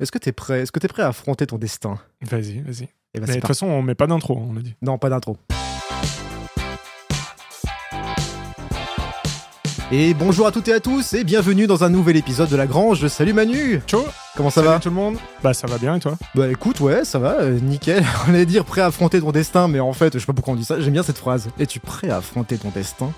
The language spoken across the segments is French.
Est-ce que t'es prêt Est-ce que t'es prêt à affronter ton destin? Vas-y, vas-y. Eh ben, Mais de toute façon, on met pas d'intro, on a dit. Non, pas d'intro. Et bonjour à toutes et à tous et bienvenue dans un nouvel épisode de La Grange. Salut Manu Ciao Comment ça Salut va? tout le monde Bah ça va bien et toi? Bah écoute, ouais, ça va, euh, nickel. On allait dire prêt à affronter ton destin, mais en fait, je sais pas pourquoi on dit ça, j'aime bien cette phrase. Es-tu prêt à affronter ton destin?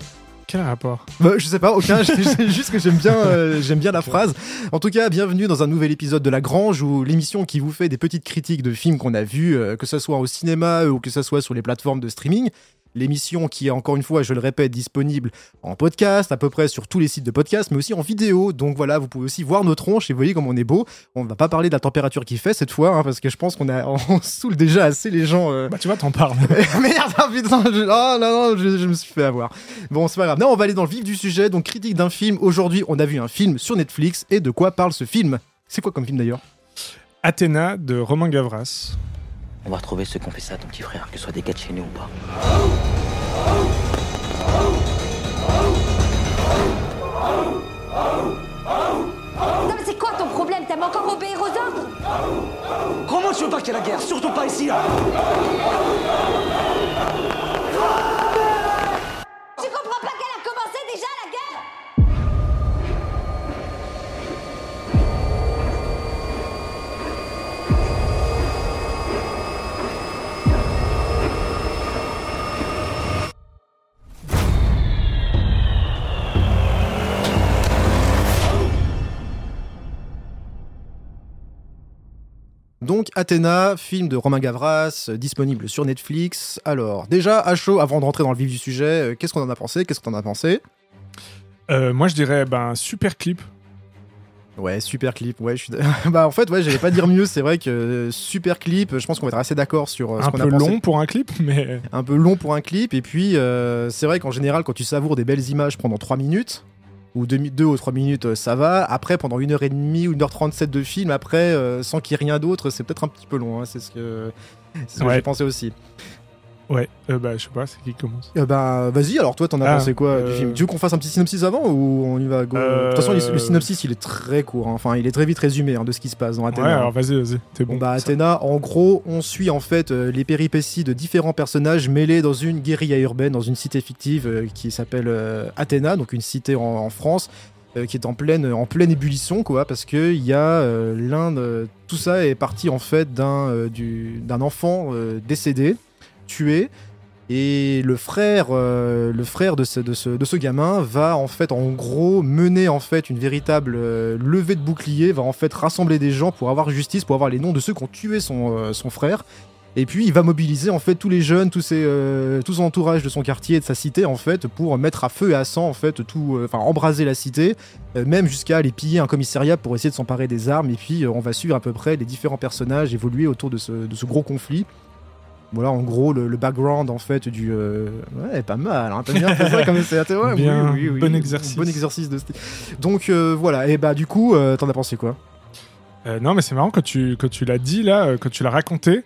Quel rapport Bah, je sais pas, aucun, juste que j'aime bien, euh, j'aime bien la phrase. En tout cas, bienvenue dans un nouvel épisode de La Grange, où l'émission qui vous fait des petites critiques de films qu'on a vus, euh, que ce soit au cinéma euh, ou que ce soit sur les plateformes de streaming. L'émission qui est encore une fois, je le répète, disponible en podcast, à peu près sur tous les sites de podcast, mais aussi en vidéo. Donc voilà, vous pouvez aussi voir nos tronches et vous voyez comme on est beau. On va pas parler de la température qu'il fait cette fois, hein, parce que je pense qu'on a, on saoule déjà assez les gens. euh, Bah tu vois, t'en parles. Merde, ah, putain, je... oh non, non, je, je me suis fait avoir. Bon, c'est pas grave. Non, on va aller dans le vif du sujet. Donc, critique d'un film. Aujourd'hui, on a vu un film sur Netflix. Et de quoi parle ce film? C'est quoi comme film d'ailleurs? Athéna de Romain Gavras. On va retrouver ceux qui ont fait ça à ton petit frère, que ce soit des gars de chez nous ou pas. Non mais c'est quoi ton problème? T'aimes encore obéir aux ordres? Comment tu veux pas qu'il y ait la guerre Surtout pas ici là Donc, Athéna, film de Romain Gavras, euh, disponible sur Netflix. Alors, déjà, à chaud, avant de rentrer dans le vif du sujet, euh, qu'est-ce qu'on en a pensé? Qu'est-ce que t'en as pensé? Euh, moi je dirais ben super clip. Ouais, super clip. Ouais, je suis. bah, en fait, ouais, j'allais pas dire mieux. C'est vrai que euh, super clip. Je pense qu'on va être assez d'accord sur euh, ce un qu'on peu a pensé. long pour un clip, mais un peu long pour un clip. Et puis, euh, c'est vrai qu'en général, quand tu savoures des belles images pendant 3 minutes, ou 2 ou 3 minutes, euh, ça va. Après, pendant 1h30 ou 1h37 de film, après, euh, sans qu'il y ait rien d'autre, c'est peut-être un petit peu long. hein. C'est ce que, ce que Ouais. j'ai pensé aussi. Ouais, euh, bah je sais pas, c'est qui commence. Euh, bah, vas-y, alors toi, t'en as Ah, pensé quoi du euh, film? Tu veux qu'on fasse un petit synopsis avant ou on y va go? De toute façon, Euh, le synopsis, il est très court. hein. Enfin, il est très vite résumé hein, de ce qui se passe dans Ouais, Athéna. alors vas-y, vas-y, t'es bon. Bon, bah, Athéna, en gros, on suit en fait euh, les péripéties de différents personnages mêlés dans une guérilla urbaine, dans une cité fictive euh, qui s'appelle euh, Athéna, donc une cité en, en France. euh, qui est en pleine, en pleine ébullition, quoi, parce que il y a euh, l'un de- Tout ça est parti en fait d'un euh, du- d'un enfant euh, décédé, tué, et le frère, euh, le frère de ce, de, ce, gamin va en fait en gros mener en fait une véritable euh, levée de bouclier, va en fait rassembler des gens pour avoir justice, pour avoir les noms de ceux qui ont tué son, euh, son frère. Et puis il va mobiliser en fait tous les jeunes, tous ses, tout son entourage de son quartier et de sa cité en fait pour mettre à feu et à sang en fait tout, enfin embraser la cité, même jusqu'à aller piller un commissariat pour essayer de s'emparer des armes. Et puis on va suivre à peu près les différents personnages évoluer autour de ce, de ce gros conflit. Voilà, en gros, le, le background en fait du. euh, Ouais, pas mal, hein, t'as bien fait ça comme c'est. ouais, Bien, oui, oui, oui, bon exercice. Bon exercice de style. Donc euh, voilà, et bah du coup, euh, t'en as pensé quoi? Non, mais c'est marrant quand tu, l'as dit là, quand tu l'as raconté.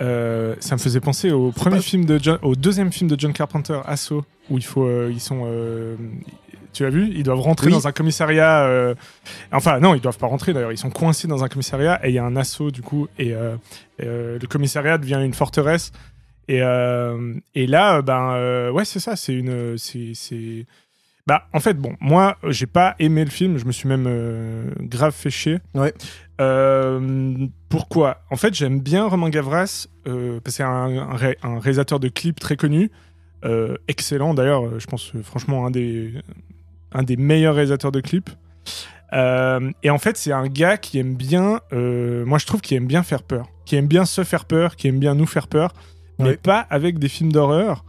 ça me faisait penser au premier pas- film de John, au deuxième film de John Carpenter, Asso, où il faut, euh, ils sont, euh, tu as vu, ils doivent rentrer Oui. dans un commissariat. euh, enfin, non, ils doivent pas rentrer d'ailleurs, ils sont coincés dans un commissariat et il y a un assaut du coup et euh, euh, le commissariat devient une forteresse. Et, et là, ben ouais, c'est ça, c'est une, c'est, bah en fait bon, moi j'ai pas aimé le film, je me suis même grave fait chier. Ouais. Pourquoi? En fait, j'aime bien Romain Gavras parce que c'est un, un, ré- un réalisateur de clips très connu, euh, excellent d'ailleurs. Je pense franchement un des un des meilleurs réalisateurs de clips. Euh, et en fait, c'est un gars qui aime bien, euh, moi je trouve qu'il aime bien faire peur, qui aime bien se faire peur, qui aime bien nous faire peur, mais Ouais. pas avec des films d'horreur.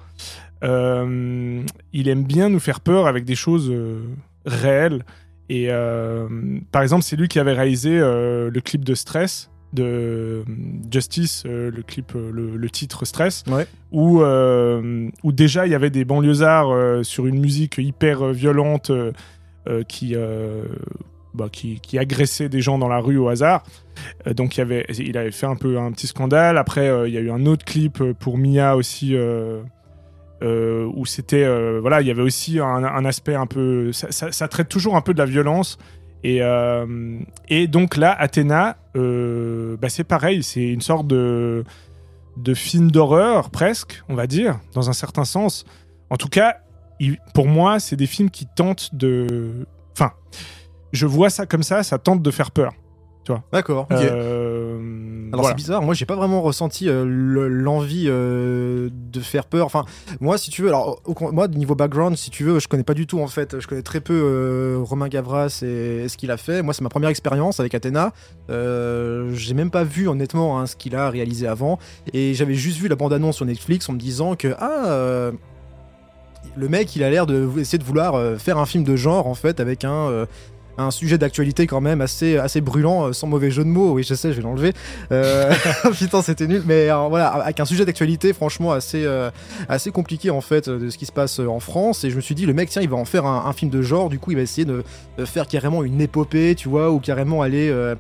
Euh, il aime bien nous faire peur avec des choses réelles. Et par exemple, c'est lui qui avait réalisé le clip de Stress de euh, Justice, euh, le clip, euh, le, le titre Stress, Ouais. où, euh, où déjà il y avait des banlieusards euh, sur une musique hyper violente qui, bah, qui, qui agressait des gens dans la rue au hasard. Donc il, y avait, il avait fait un peu un petit scandale. Après, il y a eu un autre clip pour Mia aussi. où c'était voilà il y avait aussi un, un aspect un peu ça, ça- ça traite toujours un peu de la violence Et, euh, et donc là, Athéna, euh, bah, c'est pareil, c'est une sorte de, de film d'horreur, presque, on va dire, dans un certain sens. En tout cas, il- pour moi, c'est des films qui tentent de. Enfin, je vois ça comme ça, ça tente de faire peur. D'accord. ok. Euh, Alors voilà. c'est bizarre, moi j'ai pas vraiment ressenti euh, le- l'envie euh, de faire peur. Enfin, moi si tu veux, alors au- moi niveau background, si tu veux, je connais pas du tout en fait. Je connais très peu euh, Romain Gavras et, et ce qu'il a fait. Moi c'est ma première expérience avec Athéna. J'ai même pas vu honnêtement hein, ce qu'il a réalisé avant. Et j'avais juste vu la bande-annonce sur Netflix en me disant que ah le mec il a l'air de essayer de vouloir faire un film de genre en fait avec un un sujet d'actualité quand même assez, assez brûlant, euh, sans mauvais jeu de mots. Oui, je sais, je vais l'enlever. Euh, putain, c'était nul. Mais euh, voilà, avec un sujet d'actualité franchement assez, assez compliqué en fait de ce qui se passe en France. Et je me suis dit, le mec, tiens, il va en faire un, film de genre. Du coup, il va essayer de, faire carrément une épopée, tu vois, ou carrément aller. euh,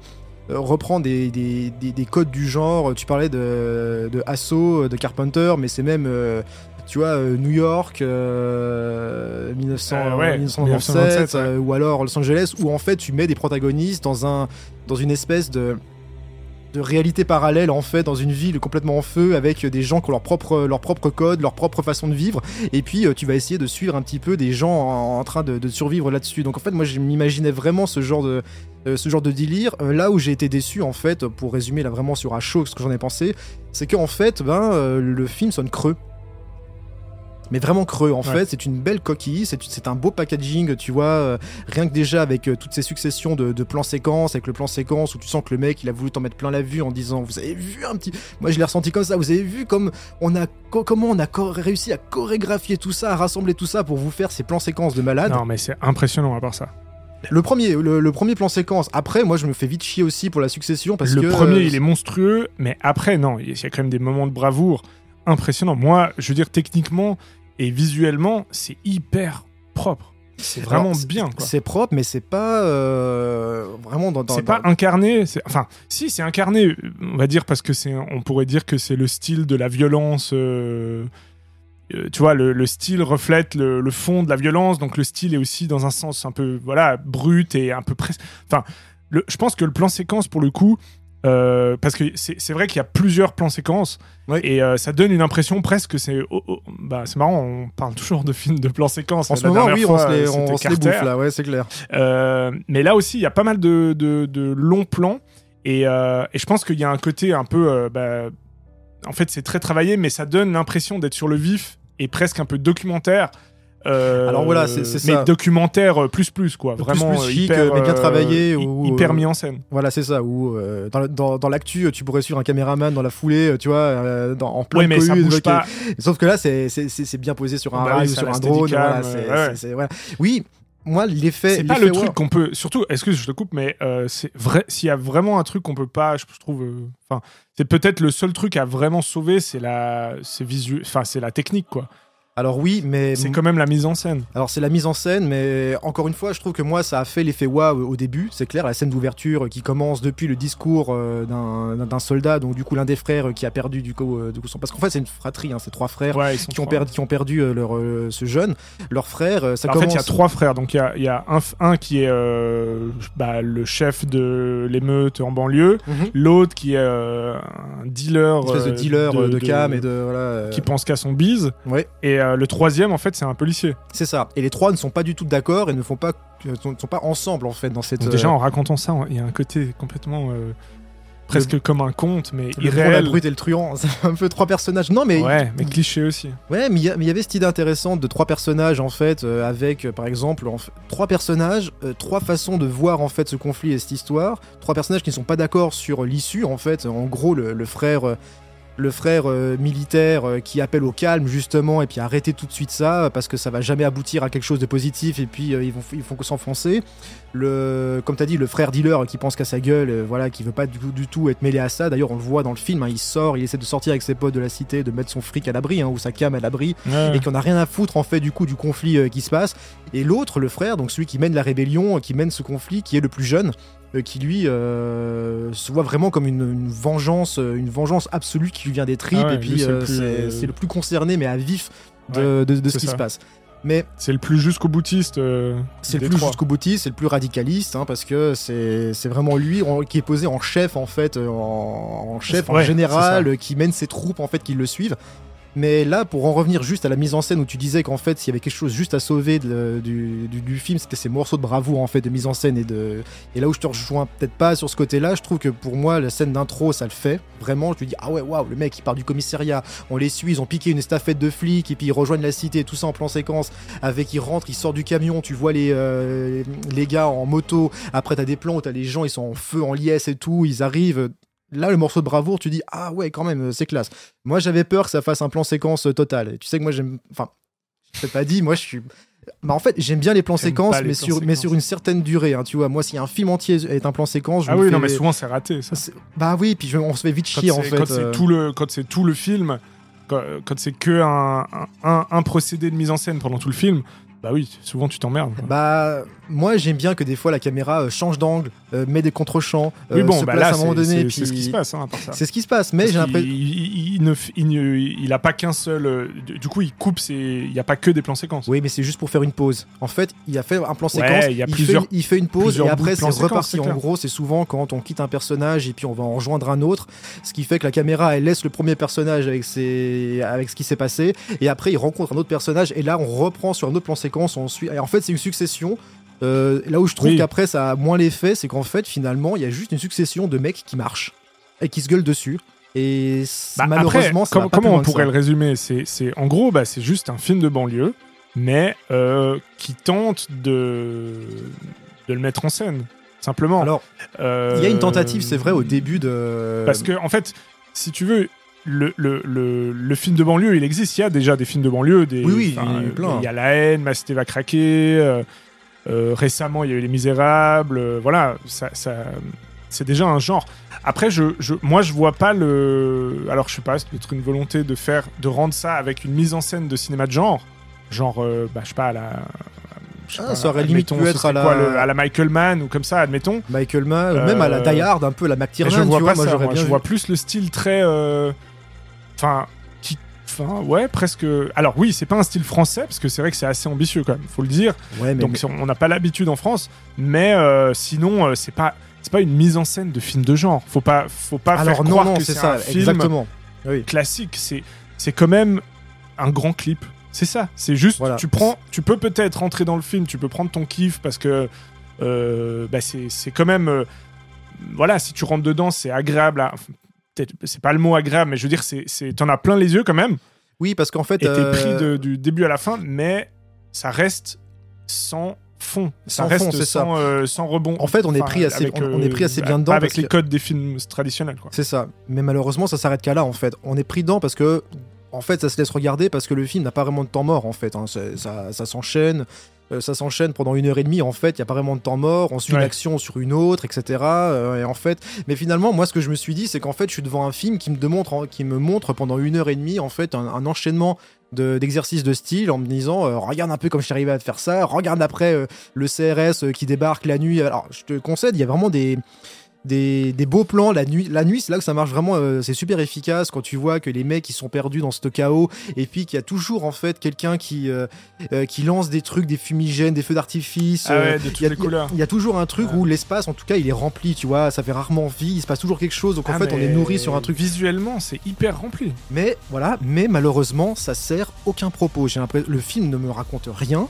reprend des, des, des- des codes du genre. Tu parlais de, de Assaut, de Carpenter, mais c'est même, tu vois, euh, New York, euh, 1900, Euh, ouais, 1997, 1927, ouais. euh, ou alors Los Angeles, où en fait tu mets des protagonistes dans, un, dans une espèce de de réalité parallèle en fait dans une ville complètement en feu avec des gens qui ont leur propre leur propre code leur propre façon de vivre. Et puis euh, tu vas essayer de suivre un petit peu des gens en, en train de, de survivre là-dessus. Donc en fait moi je m'imaginais vraiment ce genre de euh, ce genre de délire. Euh, là où j'ai été déçu en fait pour résumer là vraiment sur à chaud ce que j'en ai pensé c'est que en fait ben euh, le film sonne creux mais vraiment creux en Ouais. fait c'est une belle coquille c'est un beau packaging tu vois euh, rien que déjà avec euh, toutes ces successions de, de plans séquences avec le plan séquence où tu sens que le mec il a voulu t'en mettre plein la vue en disant vous avez vu un petit moi je l'ai ressenti comme ça vous avez vu comme on a co- comment on a réussi à chorégraphier tout ça à rassembler tout ça pour vous faire ces plans séquences de malade Non, mais c'est impressionnant à part ça. le premier le, le premier plan séquence après moi je me fais vite chier aussi pour la succession parce le que premier, euh, il est monstrueux, mais après, non, il y a quand même des moments de bravoure impressionnants. Moi, je veux dire, techniquement et visuellement, c'est hyper propre. C'est vraiment Alors, bien, c'est propre mais c'est pas euh, vraiment dans, dans- C'est dans- pas incarné, enfin, si c'est incarné, on va dire parce que c'est, on pourrait dire que c'est le style de la violence. euh, euh, tu vois, le, le style reflète le, le fond de la violence, donc le style est aussi dans un sens un peu, voilà, brut et un peu presque. Enfin, je pense que le plan séquence pour le coup, euh, parce que c'est vrai qu'il y a plusieurs plans séquences et euh, ça donne une impression presque que c'est, oh, oh, bah c'est marrant, on parle toujours de films de plans séquences. en ce moment oui on se les, on c'était se les Carter. bouffe là ouais c'est clair Euh, mais là aussi, il y a pas mal de, de, de longs plans. Et, et je pense qu'il y a un côté un peu. bah, en fait, c'est très travaillé, mais ça donne l'impression d'être sur le vif et presque un peu documentaire. Euh, Alors voilà, c'est- c'est mais ça. documentaire euh, plus plus quoi, vraiment plus euh, chic, hyper, mais bien travaillé, ou, hyper mis en scène. Voilà, c'est ça. Ou dans, dans, dans l'actu, tu pourrais suivre un caméraman dans la foulée, tu vois, dans, en plein Ouais, mais ça cohue, bouge ok. pas. Sauf que là, c'est bien posé sur un Bah rail ou ça sur un drone. Voilà, ouais, voilà. Oui, moi, l'effet. C'est pas le truc qu'on peut. Surtout, excuse, je te coupe, mais euh, c'est vrai. S'il y a vraiment un truc qu'on peut pas, je trouve. euh, Enfin, c'est peut-être le seul truc à vraiment sauver, c'est la, c'est visuel. Enfin, c'est la technique quoi. Alors oui, mais C'est quand même la mise en scène. Alors c'est la mise en scène, mais encore une fois, je trouve que moi ça a fait l'effet waouh au début. C'est clair, la scène d'ouverture qui commence depuis le discours euh, d'un soldat, donc du coup l'un des frères qui a perdu du coup, euh, du coup son... parce qu'en fait c'est une fratrie, hein, c'est trois frères Ouais, qui ont perdu, qui ont perdu euh, leur euh, ce jeune, leur frère. ça En fait, commence. il y a trois frères. Donc, il y a, y a un, un qui est euh, bah, le chef de l'émeute en banlieue. Mhm. L'autre qui est euh, un dealer. Une espèce de dealer euh, de, cam et de voilà. Qui pense qu'à son bise. Ouais, Et euh, le troisième, en fait, c'est un policier. c'est ça. Et les trois ne sont pas du tout d'accord et ne font pas ne sont, ne sont pas ensemble en fait dans cette. Donc, déjà, euh, en racontant ça, il y a un côté complètement. euh, presque comme un conte, mais le bon, la irréel. brute et le truand, c'est un peu trois personnages. Non mais Ouais, mais cliché aussi. Ouais, mais il y, avait cette idée intéressante de trois personnages en fait, euh, avec euh, par exemple en trois personnages, euh, trois façons de voir en fait ce conflit et cette histoire, trois personnages qui ne sont pas d'accord sur l'issue en fait. En gros, le, le frère, euh, le frère euh, militaire euh, qui appelle au calme justement et puis arrêter tout de suite ça parce que ça va jamais aboutir à quelque chose de positif et puis euh, ils vont ils font que s'enfoncer. Le, comme t'as dit, le frère dealer qui pense qu'à sa gueule, voilà, qui veut pas du tout, du tout être mêlé à ça. D'ailleurs, on le voit dans le film, hein, il sort, il essaie de sortir avec ses potes de la cité, de mettre son fric à l'abri hein, ou sa cam à l'abri et qu'on a rien à foutre en fait du coup du conflit qui se passe. Et l'autre, le frère, donc celui qui mène la rébellion, qui mène ce conflit, qui est le plus jeune, qui lui euh, se voit vraiment comme une, une vengeance, euh, une vengeance absolue qui lui vient des tripes. Ah ouais, et puis c'est le euh, plus, euh, concerné, mais à vif de, de- de ce qui ça. se passe. Mais C'est le plus jusqu'au boutiste. euh, c'est le plus jusqu'au boutiste, c'est le plus radicaliste, hein, parce que c'est vraiment lui qui est posé en chef, en fait, euh, en, en chef, en Ouais, général, euh, qui mène ses troupes, en fait, qui le suivent. Mais là, pour en revenir juste à la mise en scène où tu disais qu'en fait, s'il y avait quelque chose juste à sauver du, du- du film, c'était ces morceaux de bravoure en fait de mise en scène et là où je te rejoins peut-être pas sur ce côté-là, je trouve que pour moi la scène d'intro ça le fait vraiment. Je te dis ah ouais waouh le mec il part du commissariat, on les suit, ils ont piqué une estafette de flics et puis ils rejoignent la cité, tout ça en plan séquence. Avec il rentre, il sort du camion, tu vois les euh, les gars en moto. Après t'as des plans où t'as les gens ils sont en feu, en liesse et tout, ils arrivent. Là, le morceau de bravoure, tu dis ah ouais, quand même, c'est classe. Moi, j'avais peur que ça fasse un plan séquence euh, total. Et tu sais que moi, j'aime. Enfin, je t'ai pas dit, moi, je suis. Bah, en fait, j'aime bien les plans séquences, les mais plans sur, mais sur une certaine durée. hein, tu vois, moi, si un film entier est un plan séquence, je Ah me oui, fais- non, mais souvent c'est raté. Ça. Bah oui, puis je- on se fait vite chier en fait. Quand c'est euh. tout le, quand c'est tout le film, quand, quand c'est que un, un, procédé de mise en scène pendant tout le film, bah oui, souvent tu t'emmerdes. Bah, moi, j'aime bien que des fois la caméra euh, change d'angle, euh, met des contre-champs, oui, euh, bon, se bah place là, à un moment donné. c'est- ce qui se passe, hein, à part ça. C'est ce qui se passe, mais j'ai l'impression. il, il a pas qu'un seul. euh, Du coup, il coupe. ses- Il n'y a pas que des plans séquences. Oui, mais c'est juste pour faire une pause. En fait, il a fait un plan Ouais, séquence, il fait, plusieurs- il fait une pause et après c'est reparti. En gros, c'est souvent quand on quitte un personnage et puis on va en rejoindre un autre, ce qui fait que la caméra elle laisse le premier personnage avec ses avec ce qui s'est passé et après il rencontre un autre personnage et là on reprend sur un autre plan séquence. On suit. Et en fait, c'est une succession. Euh, là où je trouve Oui. qu'après ça a moins l'effet, c'est qu'en fait finalement il y a juste une succession de mecs qui marchent et qui se gueulent dessus. Et Bah, malheureusement, après, ça com- comment on pourrait le résumer? C'est, c'est- en gros, bah, c'est juste un film de banlieue, mais euh, qui tente de de le mettre en scène, simplement. Alors, Euh, il y a une tentative, c'est vrai, au début de. Parce que, en fait, si tu veux, le, le, le, le film de banlieue, il existe. Il y a déjà des films de banlieue. Des, Oui, oui, il y a plein. Il y a La haine, Ma cité va craquer. euh, euh, récemment, il y a eu Les Misérables. euh, voilà, ça, ça, c'est déjà un genre. Après, je, je, moi, je vois pas le. Alors, je sais pas, c'est peut-être une volonté de faire, de rendre ça avec une mise en scène de cinéma de genre. Genre, euh, bah, je sais pas, à la. je sais Ah, pas, ça aurait limite pu être à la- quoi, le- à la Michael Mann ou comme ça, admettons. Michael Mann, même à la Euh, Die Hard, un peu la McTiernan, je vois tu pas moi ça, moi. bien je vu. vois plus le style très euh, enfin ouais presque alors oui c'est pas un style français parce que c'est vrai que c'est assez ambitieux quand même faut le dire Ouais, mais, donc mais- on n'a pas l'habitude en France mais euh, sinon euh, c'est pas c'est pas une mise en scène de film de genre faut pas faut pas alors faire non, croire non, que c'est ça, un film exactement. Oui. classique c'est c'est quand même un grand clip c'est ça c'est juste Voilà. tu prends tu peux peut-être rentrer dans le film tu peux prendre ton kiff parce que euh, bah c'est c'est quand même euh, voilà si tu rentres dedans c'est agréable à- c'est pas le mot agréable mais je veux dire c'est t'en as plein les yeux quand même Oui, parce qu'en fait, et t'es euh, pris de- du début à la fin mais ça reste sans fond ça Sans reste fond, c'est ça. sans, euh, sans rebond En fait, on est pris assez- avec, on- on est pris assez euh, bien dedans avec les que- codes des films traditionnels c'est ça. Mais malheureusement, ça s'arrête qu'à là, en fait. On est pris dedans parce que, en fait, ça se laisse regarder parce que le film n'a pas vraiment de temps mort, en fait. hein. Ça, ça s'enchaîne. Euh, ça s'enchaîne pendant une heure et demie en fait, il y a pas vraiment de temps mort, on suit Ouais. une action sur une autre, etc. euh, et en fait, mais finalement, moi, ce que je me suis dit, c'est qu'en fait, je suis devant un film qui me démontre, qui me montre pendant une heure et demie, en fait, un, un enchaînement de- d'exercices de, style en me disant, euh, regarde un peu comme je suis arrivé à te faire ça, regarde après le CRS qui débarque la nuit. Alors, je te concède, il y a vraiment des des, des beaux plans la nuit la nuit c'est là que ça marche vraiment euh, c'est super efficace quand tu vois que les mecs ils sont perdus dans ce chaos et puis qu'il y a toujours en fait quelqu'un qui euh, euh, qui lance des trucs des fumigènes des feux d'artifice ah ouais de toutes il y, a, les couleurs il y a toujours un truc Ouais. où l'espace en tout cas il est rempli tu vois ça fait rarement vie il se passe toujours quelque chose donc en Ah, fait on est nourri sur un truc Visuellement, c'est hyper rempli. mais voilà, mais malheureusement, ça sert aucun propos. J'ai l'impression le film ne me raconte rien.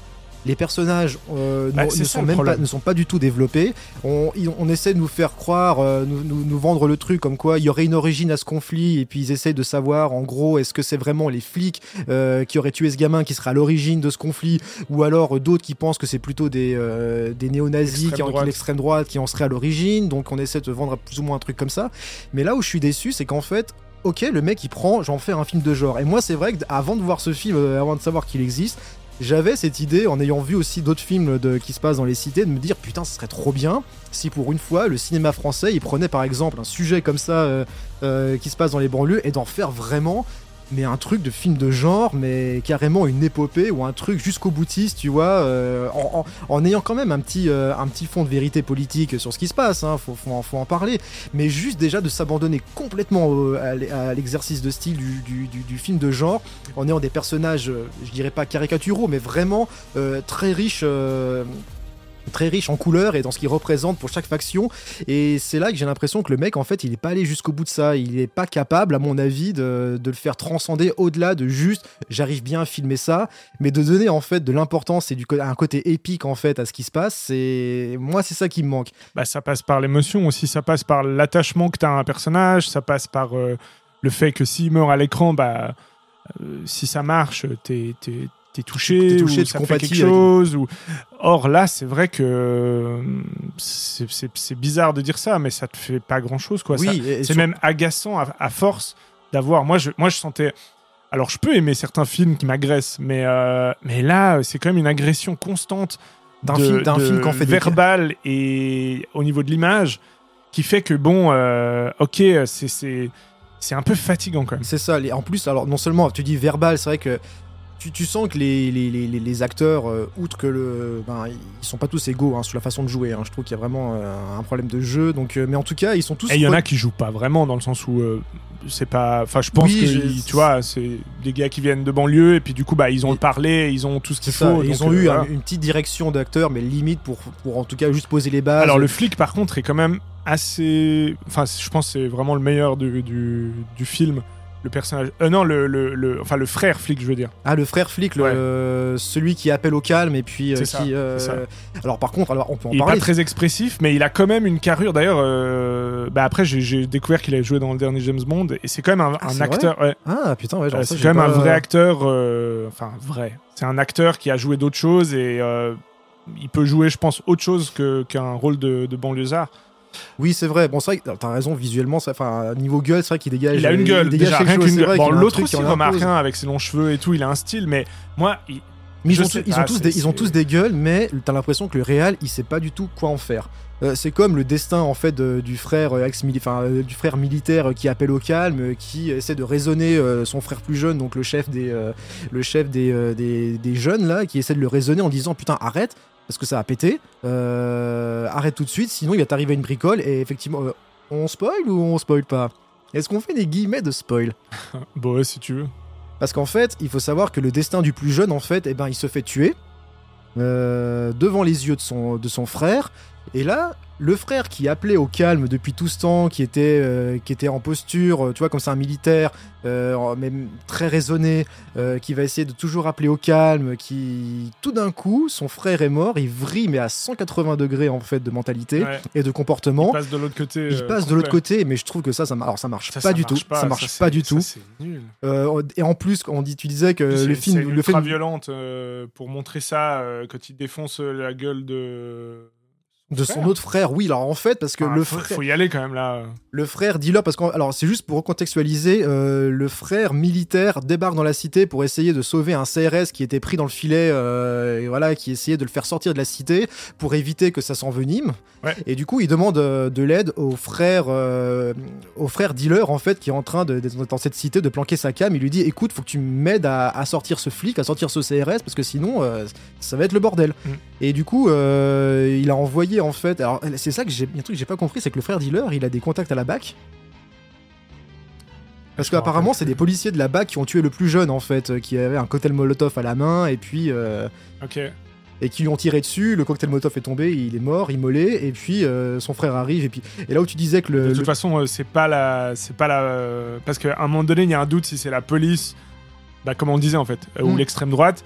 Les personnages euh, Bah, ne- ça, sont même pas, problème. ne sont pas du tout développés. On, essaie de nous faire croire, euh, nous, nous- nous vendre le truc comme quoi il y aurait une origine à ce conflit, et puis ils essaient de savoir, en gros, est-ce que c'est vraiment les flics euh, qui auraient tué ce gamin qui serait à l'origine de ce conflit, ou alors d'autres qui pensent que c'est plutôt des, des néo-nazis, qui droite. l'extrême droite, qui en seraient à l'origine. Donc on essaie de vendre plus ou moins un truc comme ça. Mais là où je suis déçu, c'est qu'en fait, ok, le mec il prend, j'en fais un film de genre. Et moi, c'est vrai que avant de voir ce film, euh, avant de savoir qu'il existe, j'avais cette idée, en ayant vu aussi d'autres films de, qui se passent dans les cités, de me dire putain, ce serait trop bien si pour une fois le cinéma français il prenait par exemple un sujet comme ça euh, euh, qui se passe dans les banlieues et d'en faire vraiment mais un truc de film de genre, mais carrément une épopée ou un truc jusqu'au boutiste, tu vois, euh, en, ayant quand même un petit, euh, un petit fond de vérité politique sur ce qui se passe, hein, faut, faut, en- parler, mais juste déjà de s'abandonner complètement à l'e- à l'exercice de style du, film de genre, en ayant des personnages, euh, je dirais pas caricaturaux, mais vraiment très riches. Très riche en couleurs et dans ce qu'il représente pour chaque faction. Et c'est là que j'ai l'impression que le mec en fait il est pas allé jusqu'au bout de ça. Il est pas capable à mon avis de, de le faire transcender au-delà de juste j'arrive bien à filmer ça mais de donner en fait de l'importance et du un côté épique en fait à ce qui se passe c'est moi c'est ça qui me manque. Bah, ça passe par l'émotion aussi, ça passe par l'attachement que tu as à un personnage, ça passe par euh, le fait que s'il meurt à l'écran, bah, euh, si ça marche, t'es es, touché, T'es touché, ou ça fait quelque avec- chose. Ou... Or là, c'est vrai que euh, c'est c'est- c'est bizarre de dire ça, mais ça te fait pas grand-chose. quoi. Ça- oui C'est sur- même agaçant à, à force d'avoir. Moi je, moi, je sentais. Alors, je peux aimer certains films qui m'agressent, mais, euh, mais là, c'est quand même une agression constante d'un de- film d'un de film qu'en fait des- verbal et au niveau de l'image qui fait que bon euh, ok c'est c'est c'est un peu fatigant quand même C'est ça. En plus, alors non seulement tu dis verbal, c'est vrai que tu, tu sens que les, les, les, acteurs, euh, outre que le, ben, ils sont pas tous égaux hein, sur la façon de jouer. hein. Je trouve qu'il y a vraiment euh, un problème de jeu. Donc, euh, mais en tout cas, ils sont tous. et il y en a qui jouent pas vraiment dans le sens où c'est pas enfin je pense Oui, que je- tu vois c'est des gars qui viennent de banlieue et puis du coup bah ils ont Et- le parlé ils ont tout ce qu'il faut ils ont eu voilà. une petite direction d'acteurs, mais limite pour, pour en tout cas juste poser les bases. alors le flic par contre est quand même assez enfin je pense que c'est vraiment le meilleur du, du, du film le personnage euh, non le, le, le- enfin le frère flic je veux dire Ah, le frère flic, le- Ouais. euh, celui qui appelle au calme et puis euh, ça, qui. euh, ça. Alors par contre, alors on peut en Il est parler. pas très expressif, mais il a quand même une carrure. D'ailleurs, bah après, j'ai- découvert qu'il avait joué dans le dernier James Bond, et c'est quand même un, Ah, un acteur. ouais. Ah putain, ouais, c'est quand même un vrai acteur. Enfin, vrai. C'est un acteur qui a joué d'autres choses et il peut jouer, je pense, autre chose qu'un rôle de, de banlieusard. Oui, c'est vrai. Bon, c'est vrai que t'as raison, visuellement, ça, enfin, niveau gueule, c'est vrai qu'il dégage. Il a une gueule, dégage déjà, rien qu'une gueule. Bon, un l'autre aussi remarque, hein, avec ses longs cheveux et tout, il a un style, mais moi, il- Mais ils ont, sais- ils ont tous des, ils ont tous des gueules, mais t'as l'impression que le réal, il sait pas du tout quoi en faire. Euh, c'est comme le destin en fait de- du frère euh, ex euh, du frère militaire euh, qui appelle au calme, euh, qui essaie de raisonner euh, son frère plus jeune, donc le chef des euh, le chef des, euh, des, des jeunes là, qui essaie de le raisonner en disant putain arrête parce que ça va péter, Euh, arrête tout de suite, sinon il va t'arriver une bricole et effectivement euh, on spoil ou on spoil pas? Est-ce qu'on fait des guillemets de spoil? Bon, ouais, si tu veux. parce qu'en fait, il faut savoir que le destin du plus jeune, en fait, eh ben, il se fait tuer euh, devant les yeux de son, de son frère. Et là, le frère qui appelait au calme depuis tout ce temps, qui était, euh, qui était en posture, euh, tu vois, comme c'est un militaire, euh, même très raisonné, euh, qui va essayer de toujours appeler au calme, qui, tout d'un coup, son frère est mort, il vrille, mais à 180 degrés, en fait, de mentalité Ouais. et de comportement. Il passe de l'autre côté. Il passe de l'autre côté, mais je trouve que ça, ça, mar- alors ça marche Ça, pas ça du marche tout. ça marche c'est- pas du tout. C'est nul. Et en plus, on dit, tu disais que C'est- le c'est film, le ultra film, violente pour montrer ça quand il défonce la gueule de de son autre frère, oui. Alors en fait, parce que Ah, le faut, frère, faut y aller quand même là. le frère dealer, parce que alors c'est juste pour recontextualiser, euh, le frère militaire débarque dans la cité pour essayer de sauver un CRS qui était pris dans le filet, euh, et voilà, qui essayait de le faire sortir de la cité pour éviter que ça s'envenime. Ouais. Et du coup, il demande euh, de l'aide au frère, au frère dealer en fait, qui est en train de, d'être dans cette cité de planquer sa cam. Il lui dit, écoute, faut que tu m'aides à, à sortir ce flic, à sortir ce CRS, parce que sinon, ça va être le bordel. Mm. Et du coup, il a envoyé en fait. Alors, c'est ça que j'ai. Un truc que j'ai pas compris, c'est que le frère dealer, il a des contacts à la BAC. Parce qu'apparemment, c'est des policiers de la BAC qui ont tué le plus jeune en fait, euh, qui avait un cocktail Molotov à la main et puis euh, Ok. et qui lui ont tiré dessus. Le cocktail Molotov est tombé, il est mort, immolé. Et puis euh, son frère arrive et puis et là où tu disais que De toute le- façon, c'est pas la, c'est pas la, parce qu'à un moment donné, il y a un doute si c'est la police, bah, comme on disait en fait, ou Mm. l'extrême droite.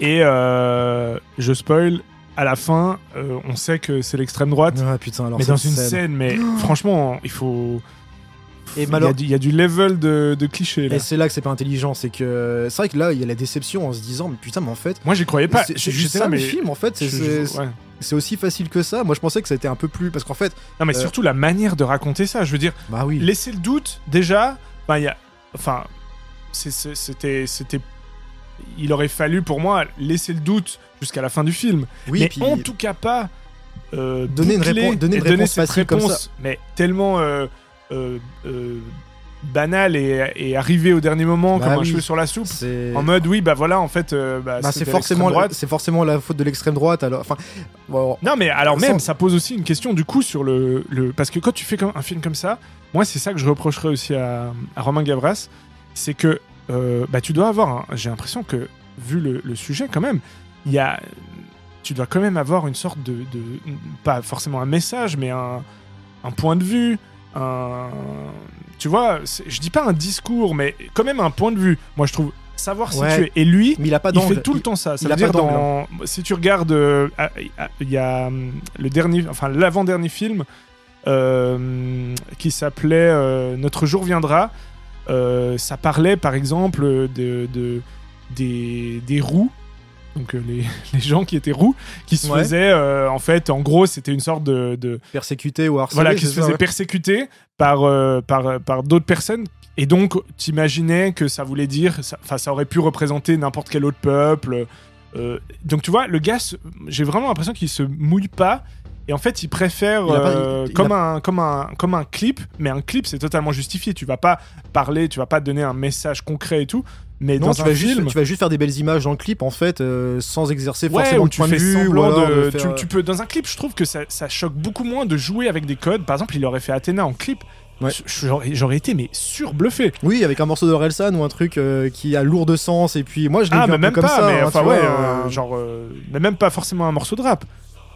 Et euh, je spoil. À la fin, euh, on sait que c'est l'extrême droite, ah putain alors mais dans une scène, mais franchement, il faut. Et il, y a du, il y a du level de, de cliché là. Et c'est là que c'est pas intelligent, c'est que c'est vrai que là il y a la déception en se disant mais putain mais en fait Moi, j'y croyais pas. c'est juste ça ça, le mais film en fait, c'est ouais. aussi facile que ça. Moi je pensais que ça était un peu plus parce qu'en fait Non, mais Euh, surtout la manière de raconter ça. Je veux dire, bah oui laisser le doute déjà enfin il y a enfin c'était il aurait fallu pour moi laisser le doute jusqu'à la fin du film oui mais puis en tout cas pas euh, Donner une réponse- donner et une réponse cette comme réponse, mais tellement euh, euh, euh, banal et, et arrivé au dernier moment Bah comme un oui. cheveu sur la soupe. En mode oui bah voilà en fait bah, bah, c'est forcément, c'est forcément la faute de l'extrême droite. Alors, enfin, bon, Non mais alors même ça pose aussi une question du coup sur le, le parce que quand tu fais un film comme ça, moi c'est ça que je reprocherais aussi à, à Romain Gavras, c'est que euh, bah tu dois avoir, j'ai l'impression que vu le, le sujet quand même, il y a, tu dois quand même avoir une sorte de, de- pas forcément un message mais un, un point de vue, un, tu vois, je dis pas un discours mais quand même un point de vue. Moi je trouve savoir Ouais. situer et lui mais il a pas il fait tout le temps ça. Ça il veut a dire dans si tu regardes, euh, il y a hum, le dernier, enfin l'avant-dernier film euh, qui s'appelait euh, Notre jour viendra. Euh, ça parlait par exemple de, de- des, des roues. Donc euh, les, les gens qui étaient roux, qui se Ouais. faisaient, euh, en fait, en gros, c'était une sorte de, de, persécuté ou harcelé. voilà, qui se ça, faisait ouais. persécuter par, euh, par, par d'autres personnes. Et donc, t'imaginais que ça voulait dire, ça- enfin, ça, aurait pu représenter n'importe quel autre peuple. Donc, tu vois, le gars, j'ai vraiment l'impression qu'il se mouille pas. Et en fait, il a pas- euh, il- il comme, a- un, comme, un, comme un clip, mais un clip, c'est totalement justifié. Tu vas pas parler, tu vas pas donner un message concret et tout. Mais Non, dans tu un vas, film, juste, tu vas juste faire des belles images dans le clip en fait, euh, sans exercer Ouais, forcément où de tu point fais de vue. ou semblant alors de. de faire, tu, tu peux, dans un clip, je trouve que ça, ça choque beaucoup moins de jouer avec des codes. Par exemple, il aurait fait Athéna en clip. Ouais. J'aurais été mais surbluffé. Oui, avec un morceau de Orelsan ou un truc euh, qui a lourd de sens. Et puis moi, je l'ai Ah, vu mais un peu même comme pas, ça. mais hein, enfin tu ouais, vois, euh, euh, genre, euh, mais même pas forcément un morceau de rap.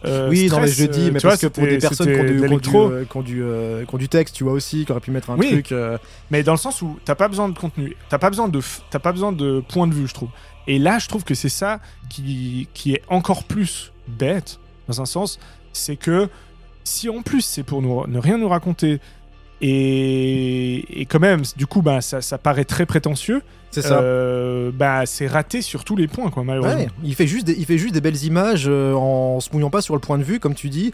Euh, oui, Stress, je dis, euh, mais parce vois, que pour des personnes qui ont, du, qui, ont du, d'électro. euh, qui ont du, euh, qui ont du texte, tu vois aussi, qui auraient pu mettre un Oui. truc. euh, Mais dans le sens où t'as pas besoin de contenu, t'as pas besoin de, t'as pas besoin de point de vue, je trouve. Et là, je trouve que c'est ça qui, qui est encore plus bête, dans un sens, c'est que si en plus c'est pour nous, ne rien nous raconter, et, et quand même, du coup, bah, ça, ça paraît très prétentieux, c'est ça. euh, bah, c'est raté sur tous les points, quoi, malheureusement. Ouais, il fait juste des, il fait juste des belles images euh, en se mouillant pas sur le point de vue, comme tu dis.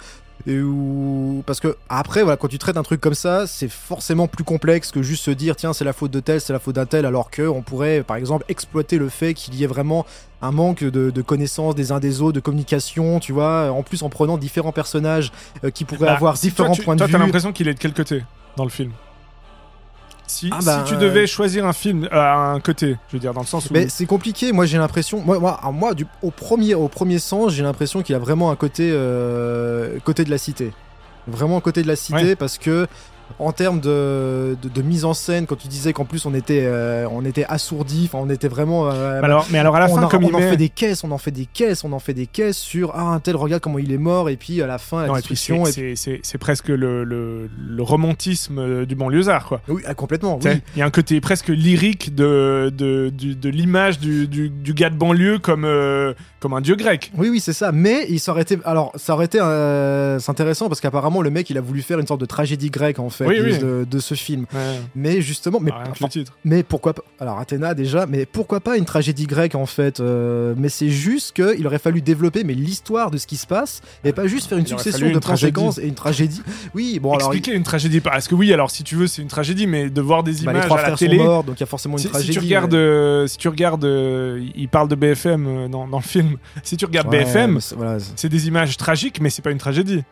Et où... Parce que après, voilà, quand tu traites un truc comme ça, c'est forcément plus complexe que juste se dire tiens, c'est la faute de tel, c'est la faute d'un tel, alors que on pourrait, par exemple, exploiter le fait qu'il y ait vraiment un manque de, de connaissances des uns des autres, de communication, tu vois. En plus, en prenant différents personnages euh, qui pourraient Bah, avoir différents toi, tu- points toi, de t'as vue. l'impression qu'il est de quel côté? Dans le film si, Ah bah, si tu euh, devais choisir un film à un côté, je veux dire, dans le sens où. Mais c'est compliqué. Moi, j'ai l'impression. Moi, moi, alors, moi, du, au premier, au premier sens, j'ai l'impression qu'il a vraiment un côté, euh, côté de la cité. Vraiment côté de la cité, Ouais. parce que en termes de, de, de mise en scène, quand tu disais qu'en plus on était, euh, on était assourdi, enfin, on était vraiment. euh, alors, mais alors à la on, fin, en- comme on il en met. fait des caisses, on en fait des caisses, on en fait des caisses sur ah un tel regarde comment il est mort et puis à la fin la Non, destruction c'est- puis- presque le, le, le romantisme euh, du banlieusard, quoi. oui ah, complètement sais, oui Il y a un côté presque lyrique de, de, de l'image du, du, du gars de banlieue comme, euh, comme un dieu grec. Oui, oui, c'est ça. Mais il s'aurait été. Alors, ça aurait été. euh, c'est intéressant parce qu'apparemment, le mec, il a voulu faire une sorte de tragédie grecque, en fait, Oui, de, oui. de- de ce film. Ouais. Mais justement. Mais, Ah, enfin, mais pourquoi pas. Alors, Athéna, déjà. Mais pourquoi pas une tragédie grecque, en fait euh, Mais c'est juste qu'il aurait fallu développer mais l'histoire de ce qui se passe et pas juste faire une Il succession de une plans tragédie. séquences et une tragédie. Oui, bon, alors. Expliquer une tragédie. Parce que oui, alors si tu veux, c'est une tragédie, mais de voir des bah, les images trois à la télé. sont morts, donc il y a forcément une Si, si tragédie. tu regardes, mais- euh, si tu regardes, euh, il parle de BFM euh, dans, dans le film. Si tu regardes Ouais, BFM, voilà, c'est des images tragiques, mais c'est pas une tragédie.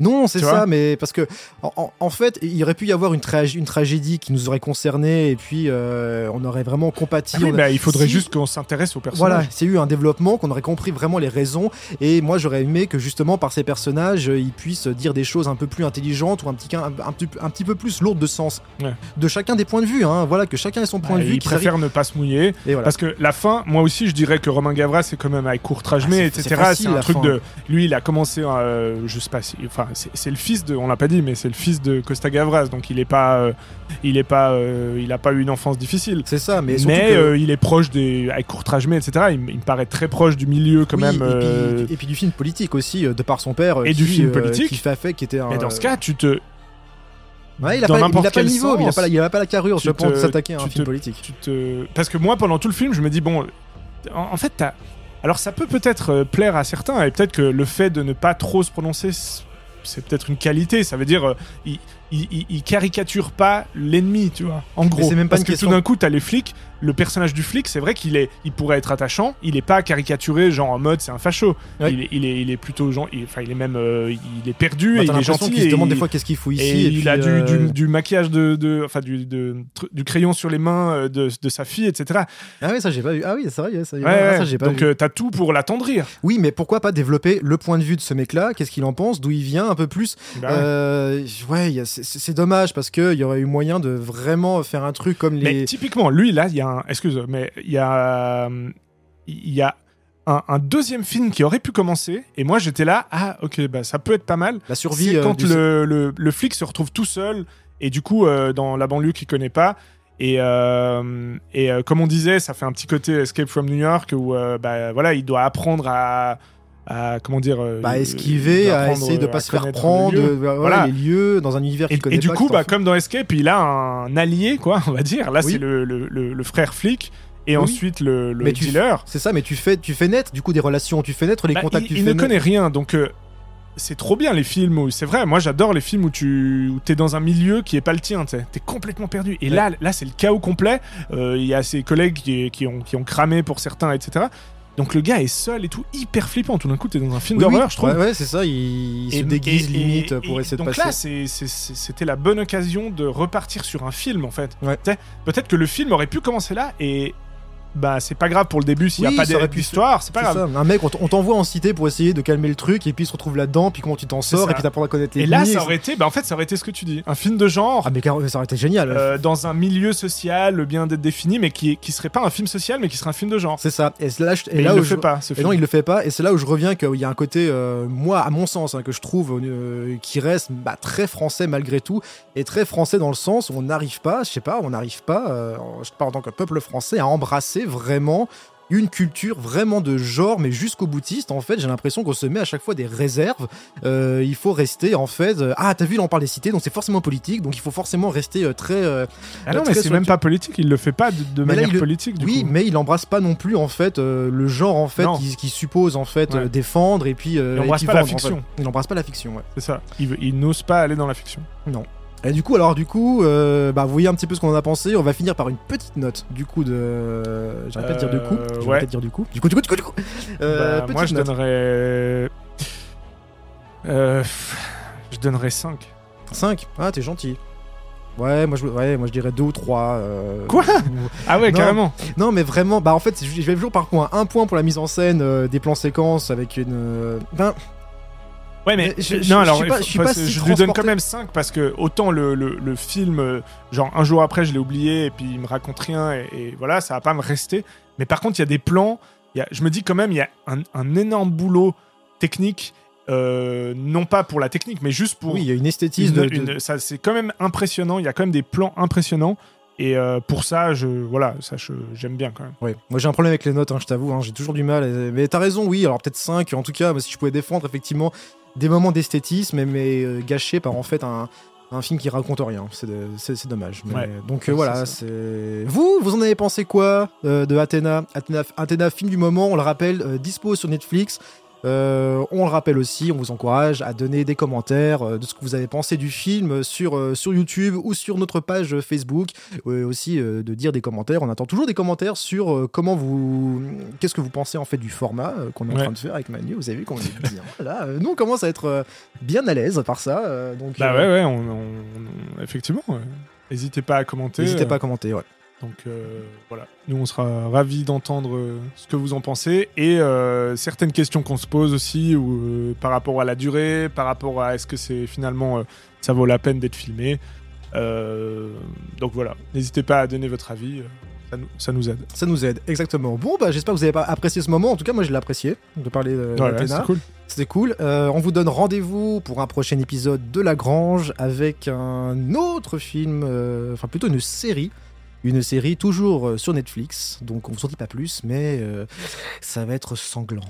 Non, c'est ça, mais parce que en, fait, il aurait pu y avoir une, une tragédie qui nous aurait concerné et puis euh, on aurait vraiment compati. Ah oui, on a- bah, il faudrait si- juste qu'on s'intéresse aux personnages. Voilà, c'est eu un développement, qu'on aurait compris vraiment les raisons. Et moi, j'aurais aimé que justement, par ces personnages, euh, ils puissent dire des choses un peu plus intelligentes ou un petit, un, un un petit peu plus lourdes de sens. Ouais. De chacun des points de vue, hein. Voilà, que chacun ait son point Bah, de vue. il préfère ne pas se mouiller. arrivent- Et voilà. Parce que la fin, moi aussi, je dirais que Romain Gavras, c'est quand même avec Courtrajmé, Ah, etc. C'est un truc fin. de. Lui, il a commencé, euh, je sais pas si. Enfin, c'est le fils de. On l'a pas dit, mais c'est le fils de Costa Gavras. Donc, il est pas. euh, il est pas. euh, il a pas eu une enfance difficile. C'est ça, mais Mais, que- euh, il est proche des. Avec Courtrajmé, etc. Il, me- il me paraît très proche du milieu, quand Oui, même. et, puis, et puis du film politique aussi, de par son père. Et du film politique. Qui fait fait, qui était un. Mais dans ce cas, tu te. Ouais, il a dans pas, il a n'importe pas le niveau, il a pas, la- il a pas la carrure, tu je pense, s'attaquer à un tu film te- politique. tu te... Parce que moi, pendant tout le film, je me dis, bon, en, en fait, t'as... Alors, ça peut peut-être plaire à certains, et peut-être que le fait de ne pas trop se prononcer, c'est peut-être une qualité. Ça veut dire, euh, il, il- il caricature pas l'ennemi, tu vois. En gros, c'est même pas parce que question- tout d'un coup, t'as les flics. Le personnage du flic, c'est vrai qu'il est, il pourrait être attachant. Il est pas caricaturé, genre en mode c'est un facho. Ouais. Il, est, il est, il est plutôt genre, il- enfin, il est même, euh, il est perdu Bah, et il est gentil. qu'il se demande des il- fois qu'est-ce qu'il fout ici. et, et il puis, a du, euh, du, du maquillage de, enfin du, de- du crayon sur les mains euh, de, de sa fille, etc. Ah oui, ça j'ai pas vu. Ah oui, c'est vrai, ça, Ouais, ah, ouais. ça j'ai pas Donc euh, t'as tout pour l'attendrir. Oui, mais pourquoi pas développer le point de vue de ce mec-là? Qu'est-ce qu'il en pense? D'où il vient? Un peu plus? Bah Ouais, il y a- c'est- dommage parce qu'il y aurait eu moyen de vraiment faire un truc comme Mais les. typiquement, lui, là, il y a un. Excuse, mais il y a. euh, Il y a un, un deuxième film qui aurait pu commencer. Et moi, j'étais là. Ah, ok, bah, ça peut être pas mal. La survie. C'est euh, quand du- le, le, le flic se retrouve tout seul. Et du coup, euh, dans la banlieue qu'il connaît pas. Et, euh, et comme on disait, ça fait un petit côté Escape from New York où bah, voilà, il doit apprendre à. À, comment dire euh, Bah, esquiver, à essayer de pas se faire prendre, le lieu. euh, voilà, les lieux dans un univers Et, qu'il connaît et du pas, coup, bah, comme dans Escape, il a un allié, quoi, on va dire. Là, Oui. c'est le, le, le- le frère flic. Et Oui. ensuite, le, le Mais dealer. C'est ça, mais tu fais, tu fais naître du coup des relations, tu fais naître les Bah, contacts, il tu il fais ne naître- connaît rien, donc euh, c'est trop bien les films où c'est vrai. Moi, j'adore les films où tu où es dans un milieu qui est pas le tien. Tu es complètement perdu. Et Ouais. là, là, c'est le chaos complet. Euh, Il y a ses collègues qui, qui ont, qui ont cramé pour certains, etc. Donc le gars est seul et tout, hyper flippant. Tout d'un coup, t'es dans un film Oui, oui. d'horreur, je trouve. Ouais, ouais, c'est ça, il, il se déguise limite et- pour essayer de donc passer. là, c'est- c'est- c'était la bonne occasion de repartir sur un film, en fait. Ouais. Peut-être que le film aurait pu commencer là et bah c'est pas grave pour le début s'il Oui, n'y a pas d'histoire, c'est pas grave. ça. Un mec, on t'envoie en cité pour essayer de calmer le truc, et puis il se retrouve là-dedans, puis comment tu t'en sors, et puis t'apprends à connaître les Et là, ça aurait été, bah en fait, ça aurait été ce que tu dis, un film de genre. Ah, mais ça aurait été génial. euh, dans un milieu social bien d'être défini, mais qui, qui serait pas un film social, mais qui serait un film de genre. C'est ça. Et là, je- et Mais là il où le je- fait pas, ce Et film. non, il le fait pas. Et c'est là où je reviens qu'il y a un côté, euh, moi, à mon sens, hein, que je trouve euh, qui reste bah, très français malgré tout, et très français dans le sens où on n'arrive pas, je sais pas, on n'arrive pas, je parle en tant que peuple français, à embrasser vraiment une culture vraiment de genre, mais jusqu'au boutiste. En fait, j'ai l'impression qu'on se met à chaque fois des réserves. Euh, il faut rester, en fait. euh, ah, t'as vu, là, on parle des cités, donc c'est forcément politique, donc il faut forcément rester euh, très. Ah non, très mais c'est même pas politique, il le fait pas de, de Mais là, manière il politique, du oui, coup. mais il embrasse pas non plus en fait le genre en fait Non. qui, qui suppose en fait Ouais. défendre et puis Il embrasse et puis pas la en fait. fiction. Il embrasse pas la fiction. Ouais. C'est ça. Il, il n'ose pas aller dans la fiction. Et du coup, alors du coup, euh, bah vous voyez un petit peu ce qu'on en a pensé. On va finir par une petite note du coup de. J'arrête pas de dire du coup. Euh, Je vais ouais. peut-être dire du coup. Du coup, du coup, du coup, du coup. Euh, Bah, moi, je note. donnerais. Euh, je donnerais 5. 5 Ah, t'es gentil. Ouais, moi je, ouais, moi je dirais 2 ou 3. Quoi? Ah ouais, Non. carrément. Non, mais vraiment, bah en fait, je vais toujours par point. Un point pour la mise en scène euh, des plans séquences avec une. Ben, Ouais, mais, Mais je- non, je- alors je suis pas- je suis je lui donne quand même 5 parce que autant le, le, le film, euh, genre un jour après, je l'ai oublié et puis il me raconte rien et, et voilà, ça va pas me rester. Mais par contre, il y a des plans, y a, je me dis quand même, il y a un, un énorme boulot technique, euh, non pas pour la technique, mais juste pour oui, il y a une esthétisme une- de- de, une- ça c'est quand même impressionnant. Il y a quand même des plans impressionnants et euh, pour ça, je voilà, ça j'aime bien quand même. Ouais. Moi j'ai un problème avec les notes, hein, je t'avoue, hein, j'ai toujours du mal. Mais t'as raison, oui, alors peut-être 5, en tout cas, si je pouvais défendre effectivement des moments d'esthétisme, mais euh, gâchés par en fait un, un film qui raconte rien. C'est dommage. Mais, Ouais. donc euh, voilà, c'est c'est. Vous, vous en avez pensé quoi euh, de Athéna Athéna, Athéna, film du moment, on le rappelle, euh, dispo sur Netflix. Euh, on le rappelle aussi, on vous encourage à donner des commentaires euh, de ce que vous avez pensé du film sur, euh, sur YouTube ou sur notre page Facebook. Euh, aussi de dire des commentaires. On attend toujours des commentaires sur comment vous. Qu'est-ce que vous pensez en fait du format qu'on est en Ouais. train de faire avec Manu. Vous avez vu qu'on est bien. Là, nous on commence à être bien à l'aise par ça. donc, Bah ouais, ouais, on, on- on- effectivement. ouais. N'hésitez pas à commenter. N'hésitez pas à commenter. Ouais. Donc euh, voilà, nous on sera ravis d'entendre euh, ce que vous en pensez et euh, certaines questions qu'on se pose aussi ou, par rapport à la durée, par rapport à est-ce que c'est finalement ça vaut la peine d'être filmé. Donc voilà, n'hésitez pas à donner votre avis, ça, nous, ça nous aide. Ça nous aide, exactement. Bon, bah, j'espère que vous avez pas apprécié ce moment. En tout cas, moi, je l'ai apprécié de parler de Ouais, ouais, cool. C'était cool. Euh, on vous donne rendez-vous pour un prochain épisode de La Grange avec un autre film, euh, enfin plutôt une série. Une série toujours euh, sur Netflix. Donc on vous en dit pas plus, mais euh, ça va être sanglant.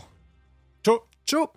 Ciao Ciao